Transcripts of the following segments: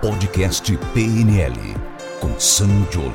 podcast PNL com Sam Jolen.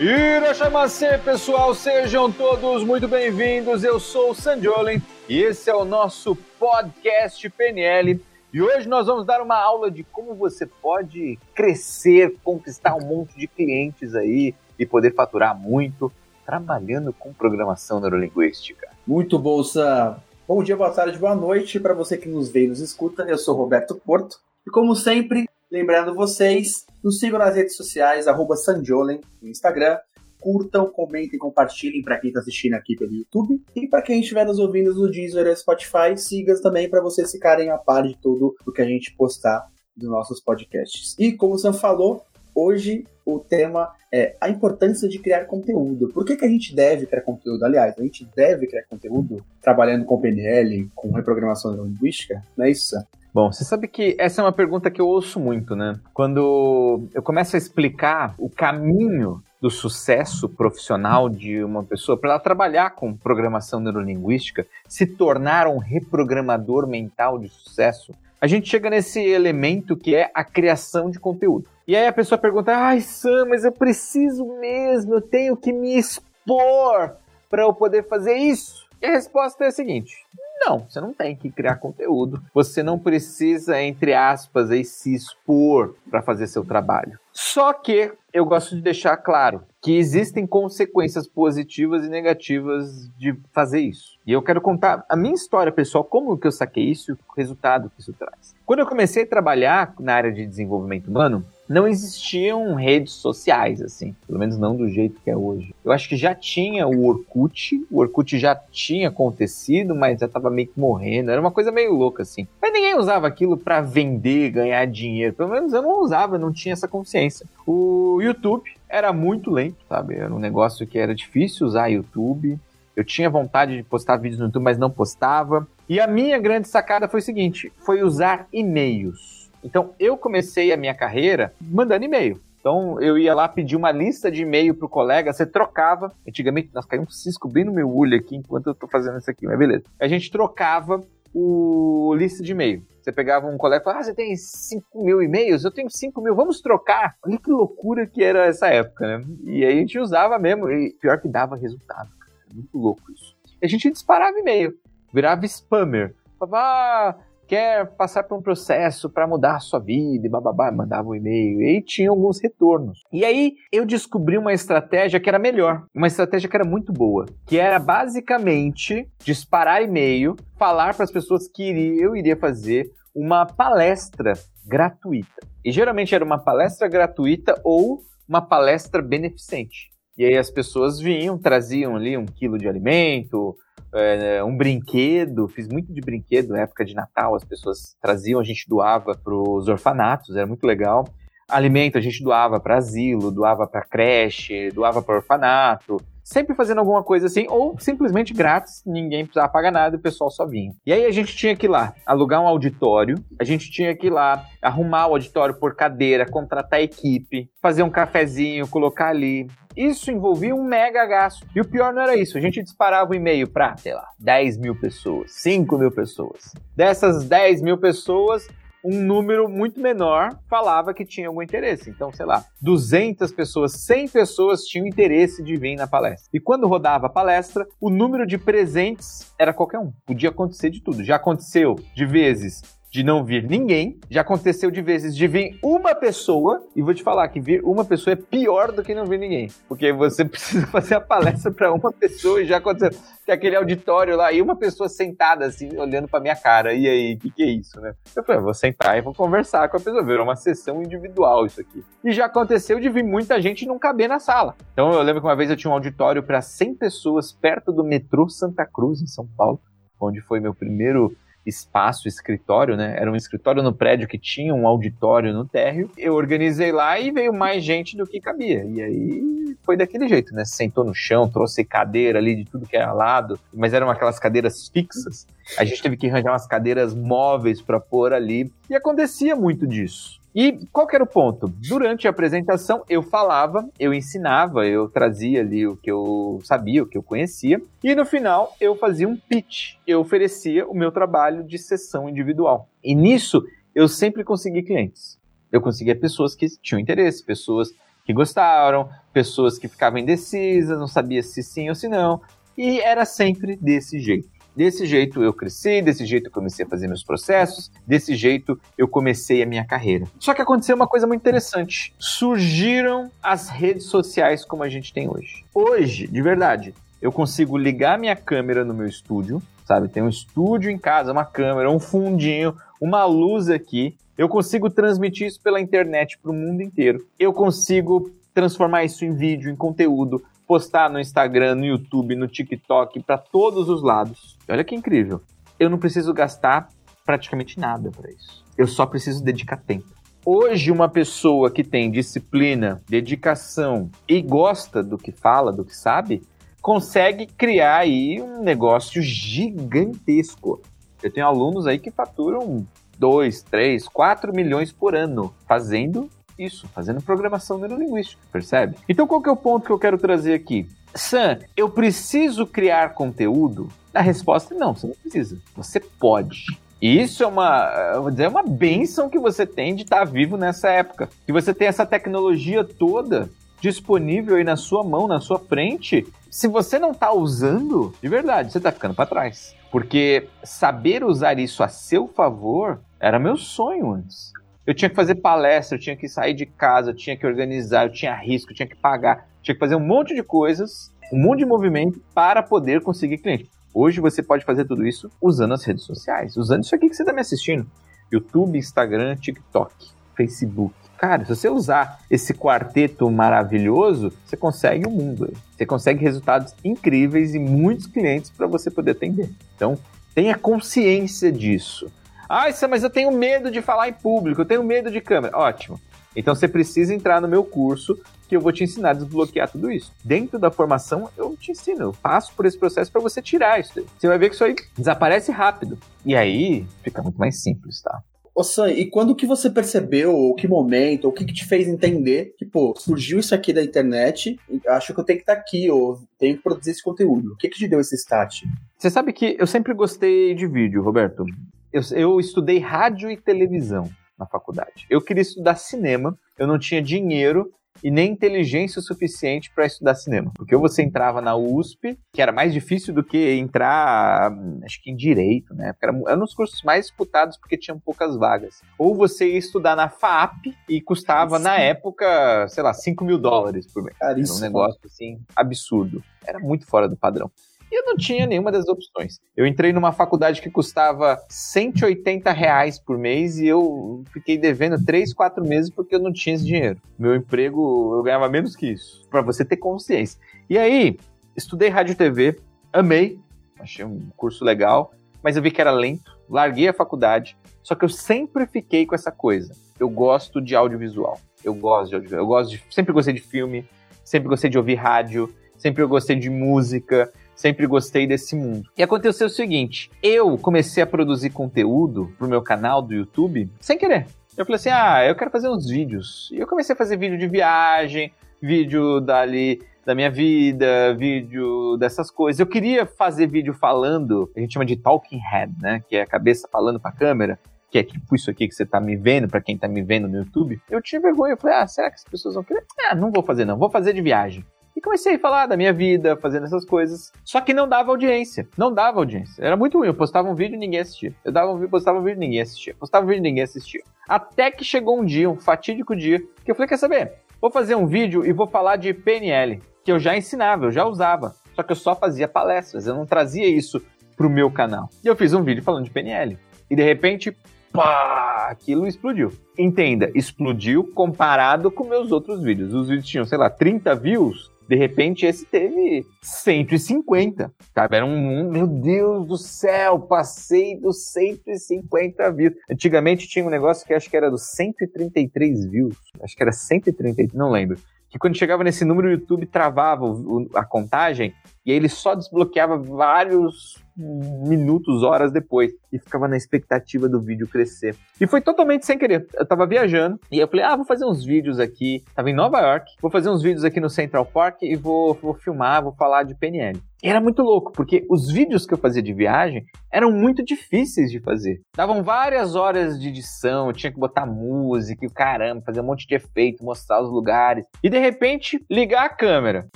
Irachamacê, pessoal, sejam todos muito bem-vindos. Eu sou o Sam Jolen e esse é o nosso podcast PNL. E hoje nós vamos dar uma aula de como você pode crescer, conquistar um monte de clientes aí e poder faturar muito trabalhando com programação neurolinguística. Muito bom, Sam. Bom dia, boa tarde, boa noite para você que nos vê e nos escuta. Eu sou Roberto Porto e, como sempre, lembrando vocês, nos sigam nas redes sociais, Sanjolen no Instagram. Curtam, comentem, compartilhem para quem está assistindo aqui pelo YouTube. E para quem estiver nos ouvindo no Deezer e Spotify, siga também para vocês ficarem a par de tudo o que a gente postar dos nossos podcasts. E como o Sam falou, hoje o tema é a importância de criar conteúdo. Por que, que a gente deve criar conteúdo? Aliás, a gente deve criar conteúdo trabalhando com PNL, com reprogramação neurolinguística, não é isso? Bom, você sabe que essa é uma pergunta que eu ouço muito, né? Quando eu começo a explicar o caminho do sucesso profissional de uma pessoa para ela trabalhar com programação neurolinguística, se tornar um reprogramador mental de sucesso, a gente chega nesse elemento que é a criação de conteúdo. E aí a pessoa pergunta: ai, Sam, mas eu preciso mesmo, eu tenho que me expor para eu poder fazer isso? E a resposta é a seguinte: não, você não tem que criar conteúdo. Você não precisa, entre aspas, aí, se expor para fazer seu trabalho. Só que eu gosto de deixar claro que existem consequências positivas e negativas de fazer isso. E eu quero contar a minha história pessoal, como que eu saquei isso e o resultado que isso traz. Quando eu comecei a trabalhar na área de desenvolvimento humano, não existiam redes sociais, assim, pelo menos não do jeito que é hoje. Eu acho que já tinha o Orkut, o Orkut já tinha acontecido, mas já tava meio que morrendo, era uma coisa meio louca, assim. Mas ninguém usava aquilo para vender, ganhar dinheiro, pelo menos eu não usava, não tinha essa consciência. O YouTube era muito lento, sabe? Era um negócio que era difícil usar YouTube. Eu tinha vontade de postar vídeos no YouTube, mas não postava. E a minha grande sacada foi o seguinte: foi usar e-mails. Então, eu comecei a minha carreira mandando e-mail. Então, eu ia lá pedir uma lista de e-mail pro colega, você trocava. Antigamente, nós caímos um cisco bem no meu olho aqui enquanto eu tô fazendo isso aqui, mas beleza. A gente trocava o lista de e-mail. Você pegava um colega e falava, ah, você tem 5 mil e-mails? Eu tenho 5 mil, vamos trocar. Olha que loucura que era essa época, né? E aí a gente usava mesmo, e pior que dava resultado. Muito louco isso. E a gente disparava e-mail, virava spammer. Falava, ah, quer passar por um processo para mudar a sua vida e bababá, mandava um e-mail e tinha alguns retornos. E aí eu descobri uma estratégia que era melhor, uma estratégia que era muito boa, que era basicamente disparar e-mail, falar para as pessoas que eu iria fazer uma palestra gratuita. E geralmente era uma palestra gratuita ou uma palestra beneficente. E aí as pessoas vinham, traziam ali um quilo de alimento, é, um brinquedo, fiz muito de brinquedo na época de Natal, as pessoas traziam, a gente doava para os orfanatos, era muito legal. Alimento a gente doava para asilo, doava para creche, doava para orfanato, sempre fazendo alguma coisa assim, ou simplesmente grátis, ninguém precisava pagar nada o pessoal só vinha. E aí a gente tinha que ir lá alugar um auditório, a gente tinha que ir lá arrumar o auditório por cadeira, contratar equipe, fazer um cafezinho, colocar ali, isso envolvia um mega gasto. E o pior não era isso. A gente disparava o um e-mail para, sei lá, 10 mil pessoas, 5 mil pessoas. Dessas 10 mil pessoas, um número muito menor falava que tinha algum interesse. Então, sei lá, 200 pessoas, 100 pessoas tinham interesse de vir na palestra. E quando rodava a palestra, o número de presentes era qualquer um. Podia acontecer de tudo. Já aconteceu de vezes de não vir ninguém. Já aconteceu de vezes de vir uma pessoa, e vou te falar que vir uma pessoa é pior do que não vir ninguém. Porque você precisa fazer a palestra para uma pessoa e já aconteceu. Tem aquele auditório lá e uma pessoa sentada assim, olhando para minha cara. E aí, o que, que é isso, né? Eu falei, vou sentar e vou conversar com a pessoa. Virou uma sessão individual isso aqui. E já aconteceu de vir muita gente não caber na sala. Então eu lembro que uma vez eu tinha um auditório para 100 pessoas perto do metrô Santa Cruz, em São Paulo, onde foi meu primeiro espaço, escritório, né? Era um escritório no prédio que tinha um auditório no térreo. Eu organizei lá e veio mais gente do que cabia. E aí foi daquele jeito, né? Sentou no chão, trouxe cadeira ali de tudo que era lado, mas eram aquelas cadeiras fixas. A gente teve que arranjar umas cadeiras móveis para pôr ali. E acontecia muito disso. E qual que era o ponto? Durante a apresentação, eu falava, eu ensinava, eu trazia ali o que eu sabia, o que eu conhecia, e no final eu fazia um pitch. Eu oferecia o meu trabalho de sessão individual. E nisso eu sempre consegui clientes. Eu conseguia pessoas que tinham interesse, pessoas que gostaram, pessoas que ficavam indecisas, não sabia se sim ou se não, e era sempre desse jeito. Desse jeito eu cresci, desse jeito eu comecei a fazer meus processos, desse jeito eu comecei a minha carreira. Só que aconteceu uma coisa muito interessante. Surgiram as redes sociais como a gente tem hoje. Hoje, de verdade, eu consigo ligar minha câmera no meu estúdio, sabe? Tem um estúdio em casa, uma câmera, um fundinho, uma luz aqui. Eu consigo transmitir isso pela internet para o mundo inteiro. Eu consigo transformar isso em vídeo, em conteúdo, postar no Instagram, no YouTube, no TikTok, para todos os lados. Olha que incrível. Eu não preciso gastar praticamente nada para isso. Eu só preciso dedicar tempo. Hoje, uma pessoa que tem disciplina, dedicação e gosta do que fala, do que sabe, consegue criar aí um negócio gigantesco. Eu tenho alunos aí que faturam 2, 3, 4 milhões por ano fazendo isso, fazendo programação neurolinguística, percebe? Então qual que é o ponto que eu quero trazer aqui? Sam, eu preciso criar conteúdo? A resposta é não, você não precisa. Você pode. E isso é uma, vou dizer, é uma benção que você tem de estar vivo nessa época. Que você tem essa tecnologia toda disponível aí na sua mão, na sua frente. Se você não está usando, de verdade, você está ficando para trás. Porque saber usar isso a seu favor era meu sonho antes. Eu tinha que fazer palestra, eu tinha que sair de casa, eu tinha que organizar, eu tinha risco, eu tinha que pagar, tinha que fazer um monte de coisas, um monte de movimento para poder conseguir cliente. Hoje você pode fazer tudo isso usando as redes sociais, usando isso aqui que você está me assistindo: YouTube, Instagram, TikTok, Facebook. Cara, se você usar esse quarteto maravilhoso, você consegue o um mundo. Você consegue resultados incríveis e muitos clientes para você poder atender. Então, tenha consciência disso. Ah, mas eu tenho medo de falar em público, eu tenho medo de câmera. Ótimo. Então você precisa entrar no meu curso que eu vou te ensinar a desbloquear tudo isso. Dentro da formação, eu te ensino, eu passo por esse processo para você tirar isso daí. Você vai ver que isso aí desaparece rápido. E aí fica muito mais simples, tá? Ô Sam, e quando que você percebeu, ou que momento, ou o que, que te fez entender que, pô, surgiu isso aqui da internet, acho que eu tenho que estar tá aqui, ou tenho que produzir esse conteúdo. O que que te deu esse start? Você sabe que eu sempre gostei de vídeo, Roberto eu, eu estudei rádio e televisão na faculdade. Eu queria estudar cinema, eu não tinha dinheiro e nem inteligência suficiente para estudar cinema. Porque ou você entrava na USP, que era mais difícil do que entrar, acho que em direito, né? Porque era, era um dos cursos mais disputados porque tinham poucas vagas. Ou você ia estudar na FAP e custava, na época, sei lá, 5 mil dólares por mês. Era um negócio, assim, absurdo. Era muito fora do padrão. E eu não tinha nenhuma das opções. Eu entrei numa faculdade que custava 180 reais por mês e eu fiquei devendo 3, 4 meses porque eu não tinha esse dinheiro. Meu emprego, eu ganhava menos que isso. Para você ter consciência. E aí, estudei rádio e TV, amei, achei um curso legal, mas eu vi que era lento, larguei a faculdade, só que eu sempre fiquei com essa coisa. Eu gosto de audiovisual. Eu gosto de audiovisual. Eu gosto de, sempre gostei de filme, sempre gostei de ouvir rádio, sempre eu gostei de música, sempre gostei desse mundo. E aconteceu o seguinte: eu comecei a produzir conteúdo pro meu canal do YouTube sem querer. Eu falei assim: ah, eu quero fazer uns vídeos. E eu comecei a fazer vídeo de viagem, vídeo dali da minha vida, vídeo dessas coisas. Eu queria fazer vídeo falando, a gente chama de talking head, né? Que é a cabeça falando pra câmera que é tipo isso aqui que você tá me vendo, para quem tá me vendo no YouTube, eu tinha vergonha. Eu falei, ah, será que as pessoas vão querer? Ah, não vou fazer não, vou fazer de viagem. E comecei a falar da minha vida, fazendo essas coisas. Só que não dava audiência. Não dava audiência. Era muito ruim. Eu postava um vídeo e ninguém assistia. Eu dava um, postava um vídeo e ninguém assistia. Postava um vídeo e ninguém assistia. Até que chegou um dia, um fatídico dia, que eu falei: quer saber? Vou fazer um vídeo e vou falar de PNL, que eu já ensinava, eu já usava. Só que eu só fazia palestras, eu não trazia isso pro meu canal. E eu fiz um vídeo falando de PNL. E de repente, pá, aquilo explodiu. Entenda, explodiu comparado com meus outros vídeos. Os vídeos tinham, sei lá, 30 views. De repente, esse teve 150, sabe? Era um, meu Deus do céu, passei dos 150 views. Antigamente tinha um negócio que acho que era dos 133 views. Acho que era 133, não lembro. Que quando chegava nesse número, o YouTube travava a contagem e aí ele só desbloqueava vários minutos, horas depois. E ficava na expectativa do vídeo crescer. E foi totalmente sem querer. Eu tava viajando e eu falei, ah, vou fazer uns vídeos aqui. Tava em Nova York, vou fazer uns vídeos aqui no Central Park e vou, vou filmar, vou falar de PNL. E era muito louco, porque os vídeos que eu fazia de viagem eram muito difíceis de fazer. Davam várias horas de edição, eu tinha que botar música e caramba, fazer um monte de efeito, mostrar os lugares. E de repente, ligar a câmera,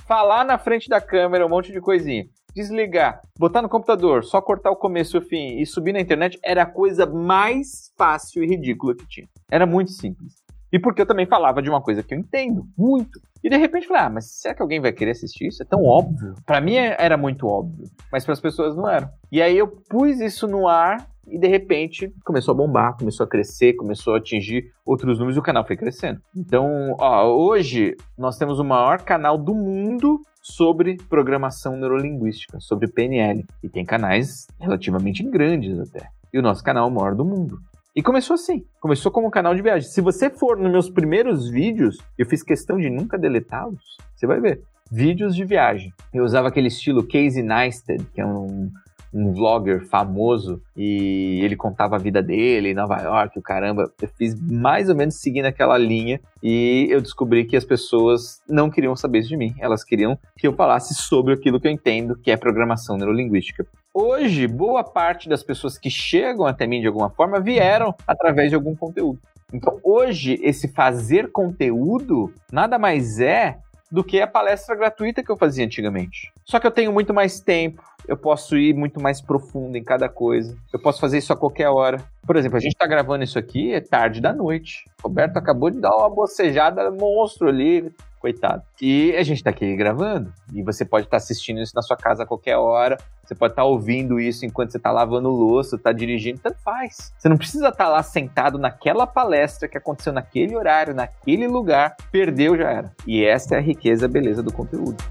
falar na frente da câmera um monte de coisinha desligar, botar no computador, só cortar o começo e o fim e subir na internet era a coisa mais fácil e ridícula que tinha. Era muito simples. E porque eu também falava de uma coisa que eu entendo muito. E de repente falei, ah, mas será que alguém vai querer assistir isso? É tão óbvio. Para mim era muito óbvio, mas para as pessoas não era. E aí eu pus isso no ar e de repente começou a bombar, começou a crescer, começou a atingir outros números e o canal foi crescendo. Então, ó, hoje nós temos o maior canal do mundo sobre programação neurolinguística, sobre PNL. E tem canais relativamente grandes até. E o nosso canal é o maior do mundo. E começou assim. Começou como um canal de viagem. Se você for nos meus primeiros vídeos, eu fiz questão de nunca deletá-los. Você vai ver. Vídeos de viagem. Eu usava aquele estilo Casey Neistat, que é um um vlogger famoso e ele contava a vida dele em Nova York, o caramba. Eu fiz mais ou menos seguindo aquela linha e eu descobri que as pessoas não queriam saber isso de mim. Elas queriam que eu falasse sobre aquilo que eu entendo, que é programação neurolinguística. Hoje, boa parte das pessoas que chegam até mim de alguma forma vieram através de algum conteúdo. Então, hoje, esse fazer conteúdo nada mais é do que a palestra gratuita que eu fazia antigamente. Só que eu tenho muito mais tempo, eu posso ir muito mais profundo em cada coisa. Eu posso fazer isso a qualquer hora. Por exemplo, a gente está gravando isso aqui, é tarde da noite. Roberto acabou de dar uma bocejada monstro ali, coitado. E a gente está aqui gravando. E você pode estar tá assistindo isso na sua casa a qualquer hora. Você pode estar tá ouvindo isso enquanto você está lavando louça, está dirigindo, tanto faz. Você não precisa estar tá lá sentado naquela palestra que aconteceu naquele horário, naquele lugar. Perdeu, já era. E essa é a riqueza, a beleza do conteúdo.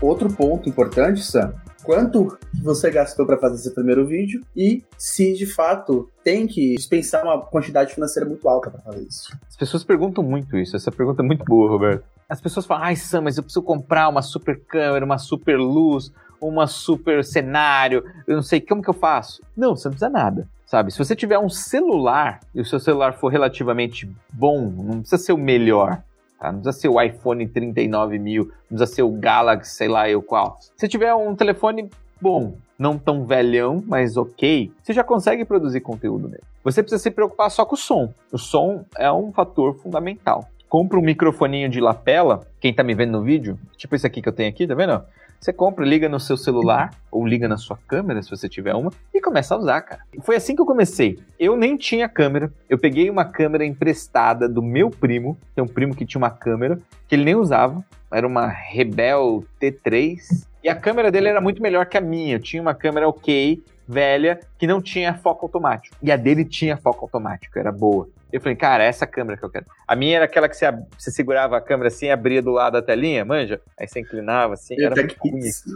Outro ponto importante, Sam, quanto você gastou para fazer esse primeiro vídeo e se de fato tem que dispensar uma quantidade financeira muito alta para fazer isso. As pessoas perguntam muito isso, essa pergunta é muito boa, Roberto. As pessoas falam, ai Sam, mas eu preciso comprar uma super câmera, uma super luz, uma super cenário, eu não sei como que eu faço. Não, você não precisa nada. Sabe, se você tiver um celular e o seu celular for relativamente bom, não precisa ser o melhor, Tá? Não precisa ser o iPhone 39 mil, não precisa ser o Galaxy, sei lá eu qual. Se tiver um telefone bom, não tão velhão, mas ok, você já consegue produzir conteúdo nele. Você precisa se preocupar só com o som. O som é um fator fundamental. Compra um microfoninho de lapela, quem tá me vendo no vídeo, tipo esse aqui que eu tenho aqui, tá vendo? Você compra, liga no seu celular ou liga na sua câmera, se você tiver uma, e começa a usar, cara. Foi assim que eu comecei. Eu nem tinha câmera. Eu peguei uma câmera emprestada do meu primo, tem um primo que tinha uma câmera que ele nem usava. Era uma Rebel T3. E a câmera dele era muito melhor que a minha. Eu tinha uma câmera ok, velha, que não tinha foco automático. E a dele tinha foco automático, era boa. Eu falei, cara, é essa câmera que eu quero. A minha era aquela que você, você segurava a câmera assim, abria do lado da telinha, manja? Aí você inclinava assim, e era muito ruim. Assim,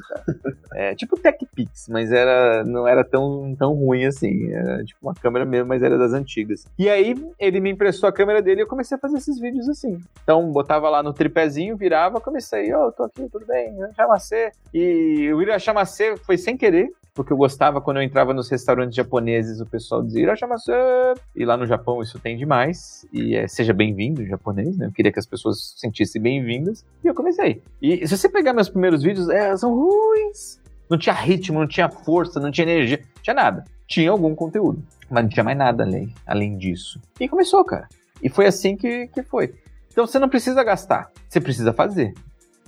é, tipo TechPix, mas era, não era tão, tão ruim assim. Era tipo uma câmera mesmo, mas era das antigas. E aí ele me emprestou a câmera dele e eu comecei a fazer esses vídeos assim. Então botava lá no tripézinho, virava, comecei, ô, oh, tô aqui, tudo bem, chamacê. E o Ira chamacê foi sem querer, porque eu gostava quando eu entrava nos restaurantes japoneses, o pessoal dizia Irashamase! E lá no Japão isso tem demais, e é, seja bem-vindo japonês, né? Eu queria que as pessoas sentissem bem-vindas, e eu comecei. E se você pegar meus primeiros vídeos, é, são ruins. Não tinha ritmo, não tinha força, não tinha energia, não tinha nada. Tinha algum conteúdo, mas não tinha mais nada além, além disso. E começou, cara. E foi assim que, que foi. Então você não precisa gastar, você precisa fazer.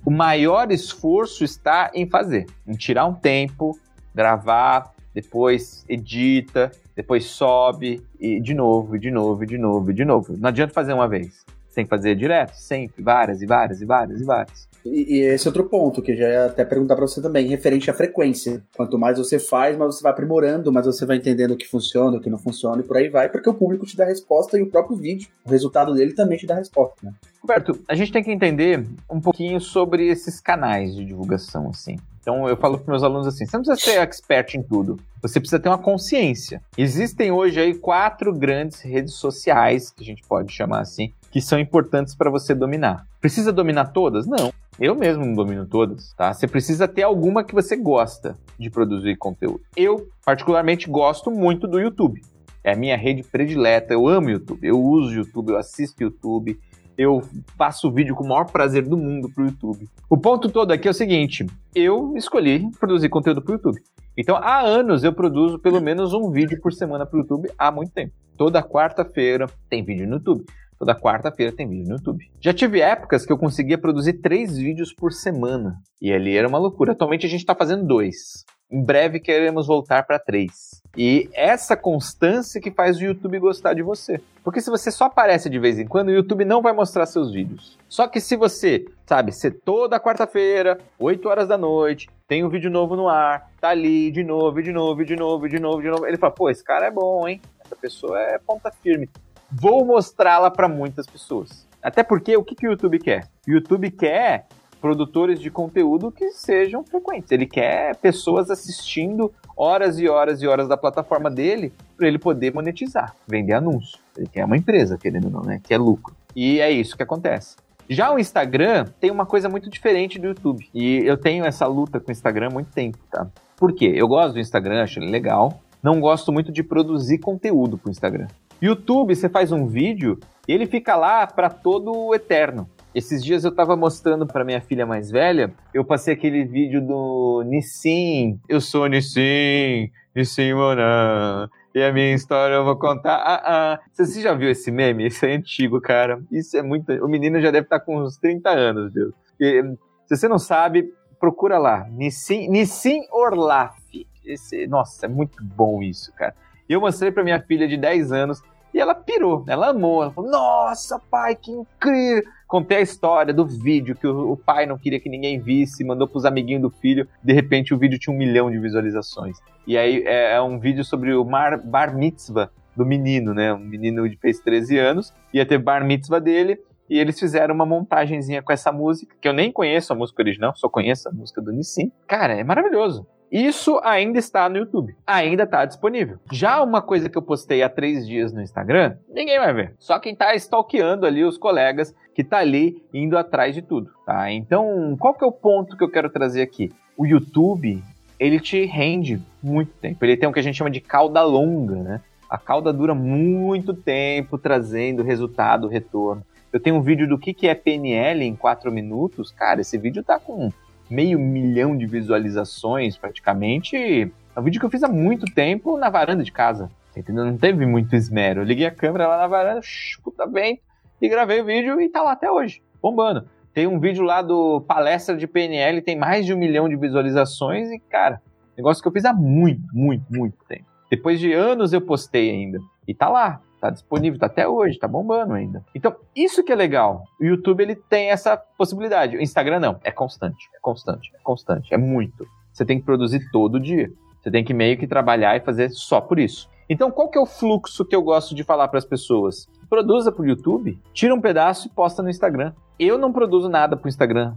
O maior esforço está em fazer, em tirar um tempo, gravar, depois edita, depois sobe e de novo, de novo, de novo, de novo. Não adianta fazer uma vez. Você tem que fazer direto, sempre, várias e várias e várias e várias. E, e esse outro ponto que eu já ia até perguntar para você também, referente à frequência. Quanto mais você faz, mais você vai aprimorando, mais você vai entendendo o que funciona, o que não funciona e por aí vai, porque o público te dá resposta e o próprio vídeo, o resultado dele também te dá resposta, né? Roberto, a gente tem que entender um pouquinho sobre esses canais de divulgação, assim. Então eu falo para meus alunos assim: você não precisa ser expert em tudo, você precisa ter uma consciência. Existem hoje aí quatro grandes redes sociais, que a gente pode chamar assim, que são importantes para você dominar. Precisa dominar todas? Não. Eu mesmo não domino todas, tá? Você precisa ter alguma que você gosta de produzir conteúdo. Eu, particularmente, gosto muito do YouTube. É a minha rede predileta. Eu amo YouTube. Eu uso YouTube, eu assisto YouTube. Eu faço vídeo com o maior prazer do mundo pro YouTube. O ponto todo aqui é o seguinte: eu escolhi produzir conteúdo pro YouTube. Então, há anos eu produzo pelo menos um vídeo por semana pro YouTube há muito tempo. Toda quarta-feira tem vídeo no YouTube. Toda quarta-feira tem vídeo no YouTube. Já tive épocas que eu conseguia produzir três vídeos por semana. E ali era uma loucura. Atualmente a gente está fazendo dois. Em breve queremos voltar para três. E essa constância que faz o YouTube gostar de você. Porque se você só aparece de vez em quando, o YouTube não vai mostrar seus vídeos. Só que se você, sabe, ser toda quarta-feira, 8 horas da noite, tem um vídeo novo no ar, tá ali de novo, de novo, de novo, de novo, de novo, ele fala, pô, esse cara é bom, hein? Essa pessoa é ponta firme. Vou mostrá-la para muitas pessoas. Até porque o que, que o YouTube quer? O YouTube quer produtores de conteúdo que sejam frequentes. Ele quer pessoas assistindo horas e horas e horas da plataforma dele para ele poder monetizar, vender anúncio. Ele quer uma empresa, querendo ou não, né? Que é lucro. E é isso que acontece. Já o Instagram tem uma coisa muito diferente do YouTube. E eu tenho essa luta com o Instagram há muito tempo, tá? Por quê? Eu gosto do Instagram, acho ele legal. Não gosto muito de produzir conteúdo pro Instagram. YouTube, você faz um vídeo e ele fica lá para todo o eterno. Esses dias eu tava mostrando para minha filha mais velha, eu passei aquele vídeo do Nissin. Eu sou Nissin, Nissin Moran. E a minha história eu vou contar. Ah, ah. Você já viu esse meme? Isso é antigo, cara. Isso é muito. O menino já deve estar tá com uns 30 anos, Deus. E, se você não sabe, procura lá. Nissin, Nissin Orlaf. Esse, nossa, é muito bom isso, cara. E eu mostrei para minha filha de 10 anos e ela pirou, ela amou. Ela falou: Nossa, pai, que incrível! Contei a história do vídeo que o, o pai não queria que ninguém visse, mandou pros amiguinhos do filho. De repente, o vídeo tinha um milhão de visualizações. E aí é, é um vídeo sobre o mar, bar mitzvah do menino, né? Um menino que fez 13 anos, ia ter bar mitzvah dele. E eles fizeram uma montagenzinha com essa música, que eu nem conheço a música original, só conheço a música do Nissin. Cara, é maravilhoso. Isso ainda está no YouTube, ainda está disponível. Já uma coisa que eu postei há três dias no Instagram, ninguém vai ver. Só quem está stalkeando ali os colegas que está ali indo atrás de tudo, tá? Então, qual que é o ponto que eu quero trazer aqui? O YouTube, ele te rende muito tempo. Ele tem o que a gente chama de cauda longa, né? A cauda dura muito tempo trazendo resultado, retorno. Eu tenho um vídeo do que, que é PNL em 4 minutos. Cara, esse vídeo tá com meio milhão de visualizações praticamente. É um vídeo que eu fiz há muito tempo na varanda de casa. Entendeu? Não teve muito esmero. Eu liguei a câmera lá na varanda, puta bem, e gravei o vídeo e tá lá até hoje, bombando. Tem um vídeo lá do palestra de PNL, tem mais de um milhão de visualizações e, cara, negócio que eu fiz há muito, muito, muito tempo. Depois de anos eu postei ainda. E tá lá, Tá disponível, tá até hoje, tá bombando ainda. Então, isso que é legal. O YouTube ele tem essa possibilidade. O Instagram não, é constante, é constante, é constante, é muito. Você tem que produzir todo dia. Você tem que meio que trabalhar e fazer só por isso. Então, qual que é o fluxo que eu gosto de falar para as pessoas? Produza para o YouTube, tira um pedaço e posta no Instagram. Eu não produzo nada para o Instagram,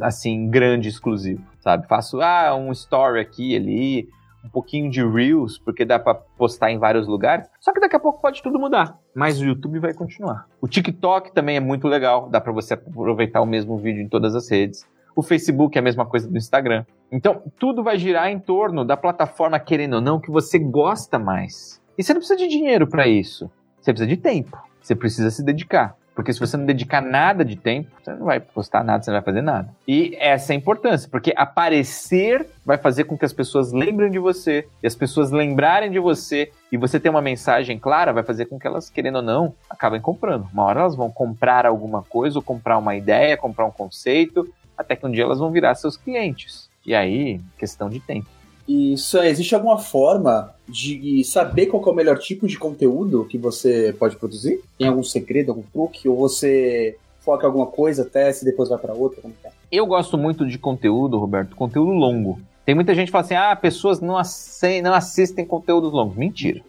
assim, grande, exclusivo, sabe? Faço, ah, um story aqui, ali, um pouquinho de Reels, porque dá para postar em vários lugares. Só que daqui a pouco pode tudo mudar. Mas o YouTube vai continuar. O TikTok também é muito legal, dá para você aproveitar o mesmo vídeo em todas as redes. O Facebook é a mesma coisa do Instagram. Então, tudo vai girar em torno da plataforma, querendo ou não, que você gosta mais. E você não precisa de dinheiro para isso. Você precisa de tempo. Você precisa se dedicar. Porque se você não dedicar nada de tempo, você não vai postar nada, você não vai fazer nada. E essa é a importância, porque aparecer vai fazer com que as pessoas lembrem de você, e as pessoas lembrarem de você, e você ter uma mensagem clara, vai fazer com que elas, querendo ou não, acabem comprando. Uma hora elas vão comprar alguma coisa, ou comprar uma ideia, comprar um conceito, até que um dia elas vão virar seus clientes. E aí, questão de tempo. Existe alguma forma de saber qual é o melhor tipo de conteúdo que você pode produzir? Tem algum segredo, algum truque? Ou você foca em alguma coisa, testa e depois vai para outra? É? Eu gosto muito de conteúdo, Roberto, conteúdo longo. Tem muita gente que fala assim, ah, pessoas não, não assistem conteúdos longos. Mentira,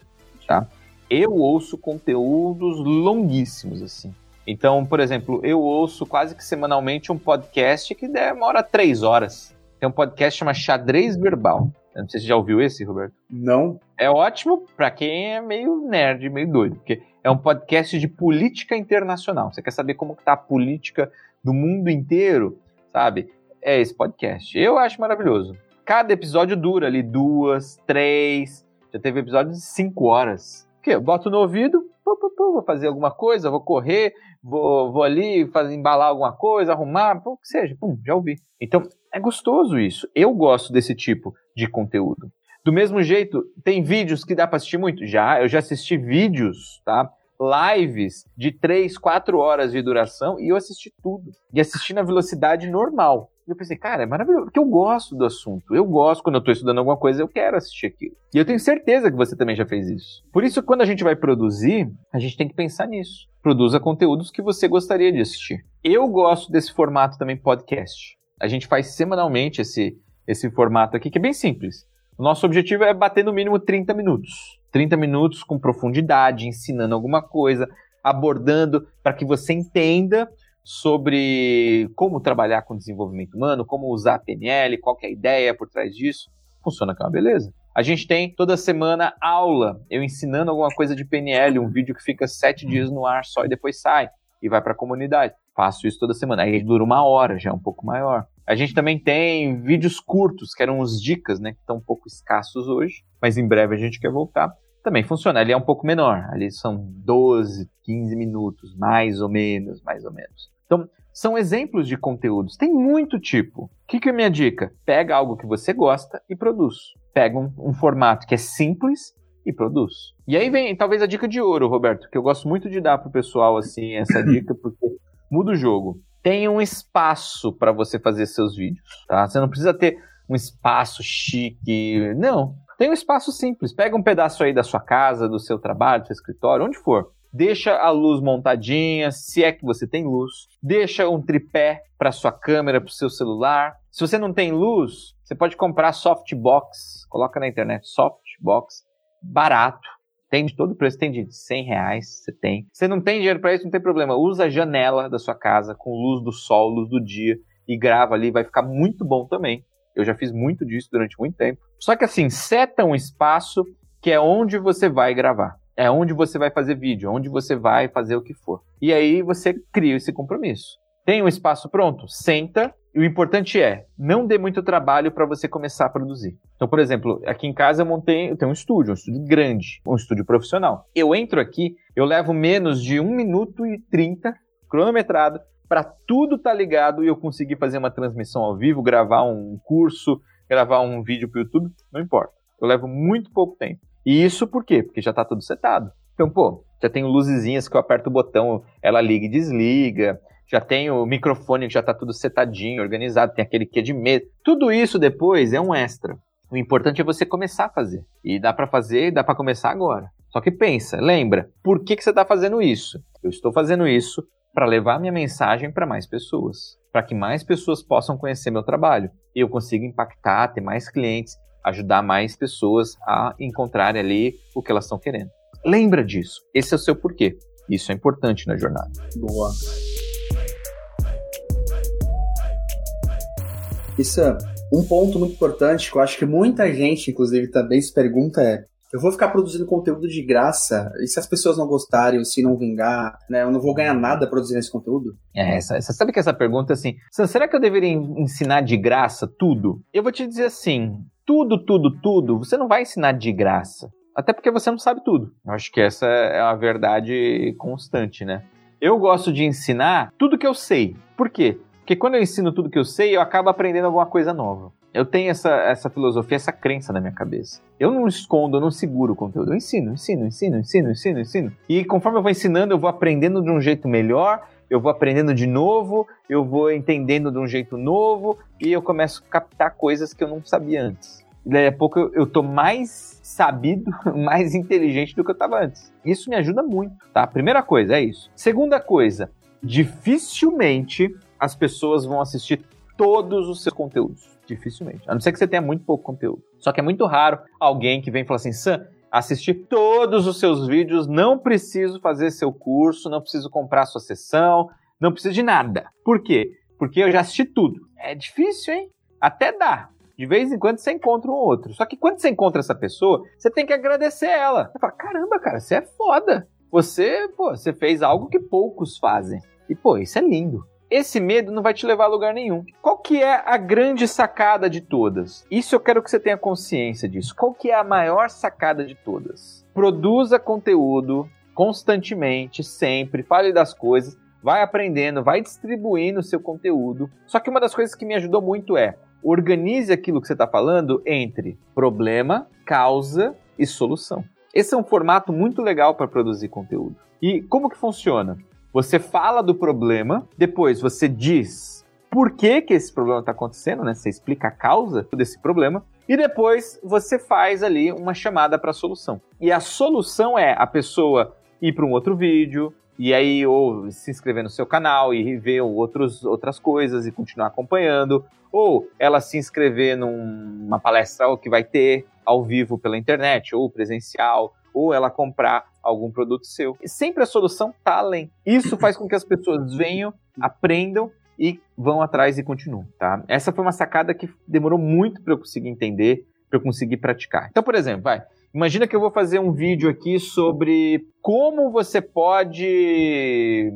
tá? Eu ouço conteúdos longuíssimos, assim. Então, por exemplo, eu ouço quase que semanalmente um podcast que demora três horas. Tem um podcast que chama Xadrez Verbal. Eu não sei se você já ouviu esse, Roberto. Não. É ótimo para quem é meio nerd, meio doido, porque é um podcast de política internacional. Você quer saber como está a política do mundo inteiro, sabe? É esse podcast. Eu acho maravilhoso. Cada episódio dura ali duas, três. Já teve episódios de cinco horas. O quê? Eu boto no ouvido, vou fazer alguma coisa, vou correr, vou, vou ali fazer, embalar alguma coisa, arrumar, o que seja, pum, já ouvi. Então, é gostoso isso. Eu gosto desse tipo de conteúdo. Do mesmo jeito, tem vídeos que dá para assistir muito? Já, eu já assisti vídeos, tá? Lives de 3, 4 horas de duração e eu assisti tudo. E assisti na velocidade normal. E eu pensei, cara, é maravilhoso, porque eu gosto do assunto. Eu gosto, quando eu estou estudando alguma coisa, eu quero assistir aquilo. E eu tenho certeza que você também já fez isso. Por isso, quando a gente vai produzir, a gente tem que pensar nisso. Produza conteúdos que você gostaria de assistir. Eu gosto desse formato também podcast. A gente faz semanalmente esse, esse formato aqui, que é bem simples. O nosso objetivo é bater no mínimo 30 minutos. 30 minutos com profundidade, ensinando alguma coisa, abordando para que você entenda sobre como trabalhar com desenvolvimento humano, como usar PNL, qual é a ideia por trás disso. Funciona que é uma beleza. A gente tem toda semana aula, eu ensinando alguma coisa de PNL, um vídeo que fica sete dias no ar só e depois sai e vai para a comunidade. Faço isso toda semana. Aí dura uma hora, já é um pouco maior. A gente também tem vídeos curtos, que eram uns dicas, né? Que estão um pouco escassos hoje, mas em breve a gente quer voltar. Também funciona. Ali é um pouco menor. Ali são 12, 15 minutos, mais ou menos, mais ou menos. Então, são exemplos de conteúdos. Tem muito tipo. O que, que é minha dica? Pega algo que você gosta e produz. Pega um, um formato que é simples e produz. E aí vem talvez a dica de ouro, Roberto, que eu gosto muito de dar pro pessoal assim essa dica porque muda o jogo. Tem um espaço para você fazer seus vídeos, tá? Você não precisa ter um espaço chique, não. Tem um espaço simples. Pega um pedaço aí da sua casa, do seu trabalho, do seu escritório, onde for deixa a luz montadinha, se é que você tem luz, deixa um tripé para sua câmera, para o seu celular. Se você não tem luz, você pode comprar softbox, coloca na internet softbox, barato. Tem de todo preço, tem de 100 reais, você tem. Você não tem dinheiro para isso, não tem problema. Usa a janela da sua casa com luz do sol, luz do dia e grava ali, vai ficar muito bom também. Eu já fiz muito disso durante muito tempo. Só que assim, seta um espaço que é onde você vai gravar. É onde você vai fazer vídeo, onde você vai fazer o que for. E aí você cria esse compromisso. Tem um espaço pronto? Senta. E o importante é, não dê muito trabalho para você começar a produzir. Então, por exemplo, aqui em casa eu montei, eu tenho um estúdio, um estúdio grande, um estúdio profissional. Eu entro aqui, eu levo menos de 1 minuto e 30, cronometrado, para tudo estar tá ligado e eu conseguir fazer uma transmissão ao vivo, gravar um curso, gravar um vídeo para o YouTube, não importa. Eu levo muito pouco tempo. E isso por quê? Porque já está tudo setado. Então, pô, já tem luzezinhas que eu aperto o botão, ela liga e desliga. Já tem o microfone que já está tudo setadinho, organizado, tem aquele que é de mesa. Tudo isso depois é um extra. O importante é você começar a fazer. E dá para fazer, dá para começar agora. Só que pensa, lembra, por que, que você está fazendo isso? Eu estou fazendo isso para levar minha mensagem para mais pessoas, para que mais pessoas possam conhecer meu trabalho e eu consiga impactar, ter mais clientes ajudar mais pessoas a encontrarem ali o que elas estão querendo. Lembra disso. Esse é o seu porquê. Isso é importante na jornada. Boa. Isso é um ponto muito importante que eu acho que muita gente, inclusive, também se pergunta é eu vou ficar produzindo conteúdo de graça, e se as pessoas não gostarem, ou se não vingar, né, eu não vou ganhar nada produzindo esse conteúdo? É, você sabe que essa pergunta, assim, será que eu deveria ensinar de graça tudo? Eu vou te dizer assim, tudo, tudo, tudo, você não vai ensinar de graça. Até porque você não sabe tudo. Eu acho que essa é uma verdade constante, né? Eu gosto de ensinar tudo que eu sei. Por quê? Porque quando eu ensino tudo que eu sei, eu acabo aprendendo alguma coisa nova. Eu tenho essa, essa filosofia, essa crença na minha cabeça. Eu não escondo, eu não seguro o conteúdo. Eu ensino, ensino, ensino, ensino, ensino, ensino. E conforme eu vou ensinando, eu vou aprendendo de um jeito melhor, eu vou aprendendo de novo, eu vou entendendo de um jeito novo e eu começo a captar coisas que eu não sabia antes. E daí a pouco eu, eu tô mais sabido, mais inteligente do que eu estava antes. Isso me ajuda muito, tá? Primeira coisa é isso. Segunda coisa, dificilmente as pessoas vão assistir todos os seus conteúdos. Dificilmente. A não ser que você tenha muito pouco conteúdo. Só que é muito raro alguém que vem e fala assim, Sam, assistir todos os seus vídeos, não preciso fazer seu curso, não preciso comprar sua sessão, não preciso de nada. Por quê? Porque eu já assisti tudo. É difícil, hein? Até dá. De vez em quando você encontra um outro. Só que quando você encontra essa pessoa, você tem que agradecer ela. Você fala, caramba, cara, você é foda. Você, pô, você fez algo que poucos fazem. E, pô, isso é lindo. Esse medo não vai te levar a lugar nenhum. Qual que é a grande sacada de todas? Isso eu quero que você tenha consciência disso. Qual que é a maior sacada de todas? Produza conteúdo constantemente, sempre, fale das coisas, vai aprendendo, vai distribuindo o seu conteúdo. Só que uma das coisas que me ajudou muito é organize aquilo que você está falando entre problema, causa e solução. Esse é um formato muito legal para produzir conteúdo. E como que funciona? Você fala do problema, depois você diz por que, que esse problema está acontecendo, né? Você explica a causa desse problema. E depois você faz ali uma chamada para a solução. E a solução é a pessoa ir para um outro vídeo, e aí ou se inscrever no seu canal e ver outros, outras coisas e continuar acompanhando, ou ela se inscrever numa palestra que vai ter ao vivo pela internet ou presencial, ou ela comprar algum produto seu. E sempre a solução está além. Isso faz com que as pessoas venham, aprendam e vão atrás e continuem, tá? Essa foi uma sacada que demorou muito para eu conseguir entender, para eu conseguir praticar. Então, por exemplo, vai, Imagina que eu vou fazer um vídeo aqui sobre como você pode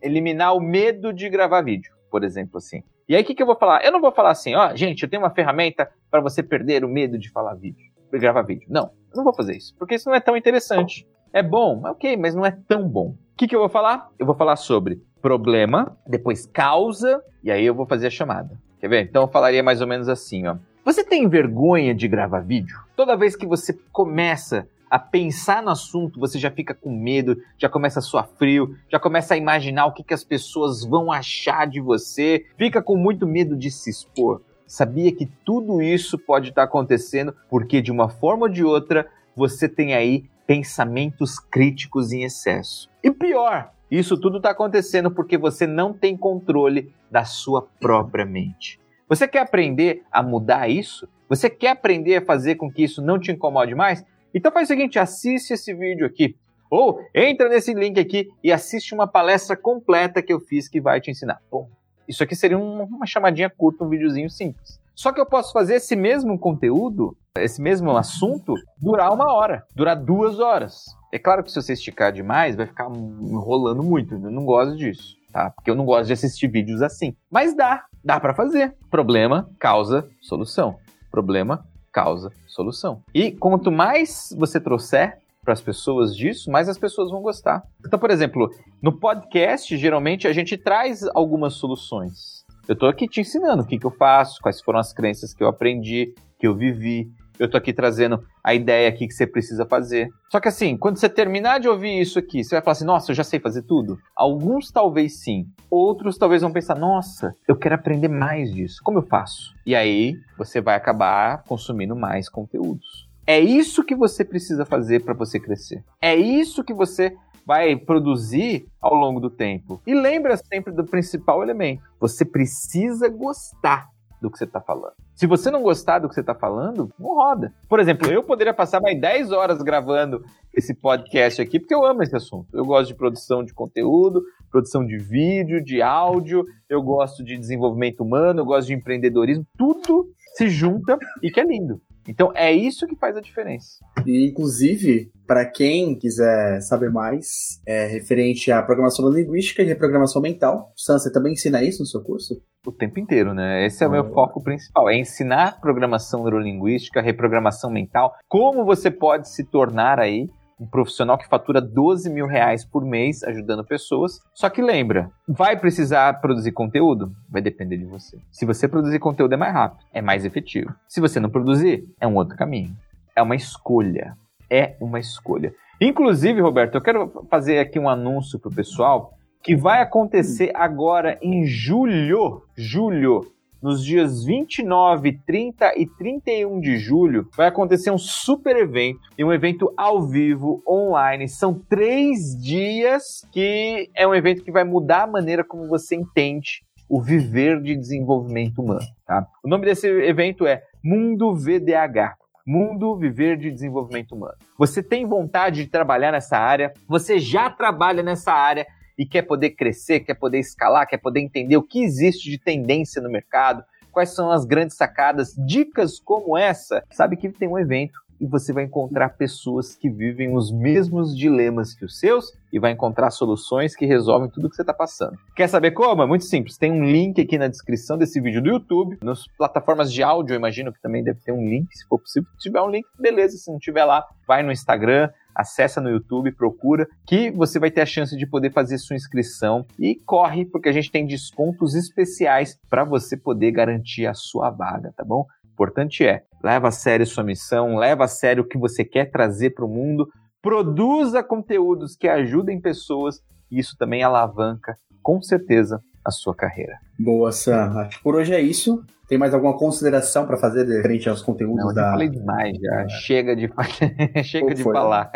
eliminar o medo de gravar vídeo, por exemplo, assim. E aí o que, que eu vou falar? Eu não vou falar assim, ó, gente, eu tenho uma ferramenta para você perder o medo de falar vídeo, de gravar vídeo. Não, eu não vou fazer isso, porque isso não é tão interessante. É bom, ok, mas não é tão bom. O que, que eu vou falar? Eu vou falar sobre problema, depois causa, e aí eu vou fazer a chamada. Quer ver? Então eu falaria mais ou menos assim, ó. Você tem vergonha de gravar vídeo? Toda vez que você começa a pensar no assunto, você já fica com medo, já começa a suar frio, já começa a imaginar o que, que as pessoas vão achar de você, fica com muito medo de se expor. Sabia que tudo isso pode estar acontecendo porque, de uma forma ou de outra, você tem aí pensamentos críticos em excesso. E pior, isso tudo está acontecendo porque você não tem controle da sua própria mente. Você quer aprender a mudar isso? Você quer aprender a fazer com que isso não te incomode mais? Então faz o seguinte, assiste esse vídeo aqui. Ou entra nesse link aqui e assiste uma palestra completa que eu fiz que vai te ensinar. Bom, isso aqui seria uma chamadinha curta, um videozinho simples. Só que eu posso fazer esse mesmo conteúdo, esse mesmo assunto, durar uma hora, durar duas horas. É claro que se você esticar demais, vai ficar enrolando muito. Eu não gosto disso tá? Porque eu não gosto de assistir vídeos assim. Mas dá, dá para fazer. Problema, causa, solução. Problema, causa, solução. E quanto mais você trouxer para as pessoas disso, mais as pessoas vão gostar. Então, por exemplo, no podcast, geralmente a gente traz algumas soluções. Eu estou aqui te ensinando o que, que eu faço, quais foram as crenças que eu aprendi, que eu vivi eu tô aqui trazendo a ideia aqui que você precisa fazer. Só que assim, quando você terminar de ouvir isso aqui, você vai falar assim: nossa, eu já sei fazer tudo? Alguns talvez sim, outros talvez vão pensar: nossa, eu quero aprender mais disso. Como eu faço? E aí você vai acabar consumindo mais conteúdos. É isso que você precisa fazer para você crescer. É isso que você vai produzir ao longo do tempo. E lembra sempre do principal elemento: você precisa gostar do que você está falando. Se você não gostar do que você está falando, não roda. Por exemplo, eu poderia passar mais 10 horas gravando esse podcast aqui, porque eu amo esse assunto. Eu gosto de produção de conteúdo, produção de vídeo, de áudio, eu gosto de desenvolvimento humano, eu gosto de empreendedorismo, tudo se junta e que é lindo. Então é isso que faz a diferença. E, inclusive, para quem quiser saber mais, é referente à programação linguística e reprogramação mental, Sam, você também ensina isso no seu curso? O tempo inteiro, né? Esse é o meu oh. foco principal, é ensinar programação neurolinguística, reprogramação mental, como você pode se tornar aí um profissional que fatura 12 mil reais por mês ajudando pessoas. Só que lembra, vai precisar produzir conteúdo? Vai depender de você. Se você produzir conteúdo é mais rápido, é mais efetivo. Se você não produzir, é um outro caminho. É uma escolha. É uma escolha. Inclusive, Roberto, eu quero fazer aqui um anúncio pro pessoal que vai acontecer agora em julho. Julho nos dias 29, 30 e 31 de julho, vai acontecer um super evento e um evento ao vivo, online. São três dias que é um evento que vai mudar a maneira como você entende o viver de desenvolvimento humano. Tá? O nome desse evento é Mundo VDH. Mundo Viver de Desenvolvimento Humano. Você tem vontade de trabalhar nessa área? Você já trabalha nessa área? E quer poder crescer, quer poder escalar, quer poder entender o que existe de tendência no mercado, quais são as grandes sacadas, dicas como essa, sabe que tem um evento e você vai encontrar pessoas que vivem os mesmos dilemas que os seus e vai encontrar soluções que resolvem tudo que você está passando. Quer saber como? É muito simples. Tem um link aqui na descrição desse vídeo do YouTube. Nas plataformas de áudio, eu imagino que também deve ter um link, se for possível. Se tiver um link, beleza. Se não tiver lá, vai no Instagram, acessa no YouTube, procura, que você vai ter a chance de poder fazer sua inscrição e corre, porque a gente tem descontos especiais para você poder garantir a sua vaga, tá bom? importante é, leva a sério sua missão, leva a sério o que você quer trazer para o mundo, produza conteúdos que ajudem pessoas e isso também alavanca, com certeza, a sua carreira. Boa, Sam. Acho que por hoje é isso. Tem mais alguma consideração para fazer frente aos conteúdos Não, da. Eu falei demais já. É. Chega de, Chega de falar.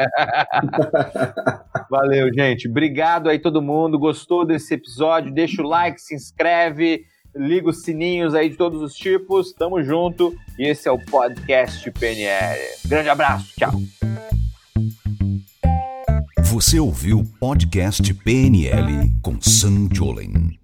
Valeu, gente. Obrigado aí todo mundo. Gostou desse episódio? Deixa o like, se inscreve liga os sininhos aí de todos os tipos. Tamo junto. E esse é o podcast PNL. Grande abraço, tchau. Você ouviu o podcast PNL com Sam Jolin.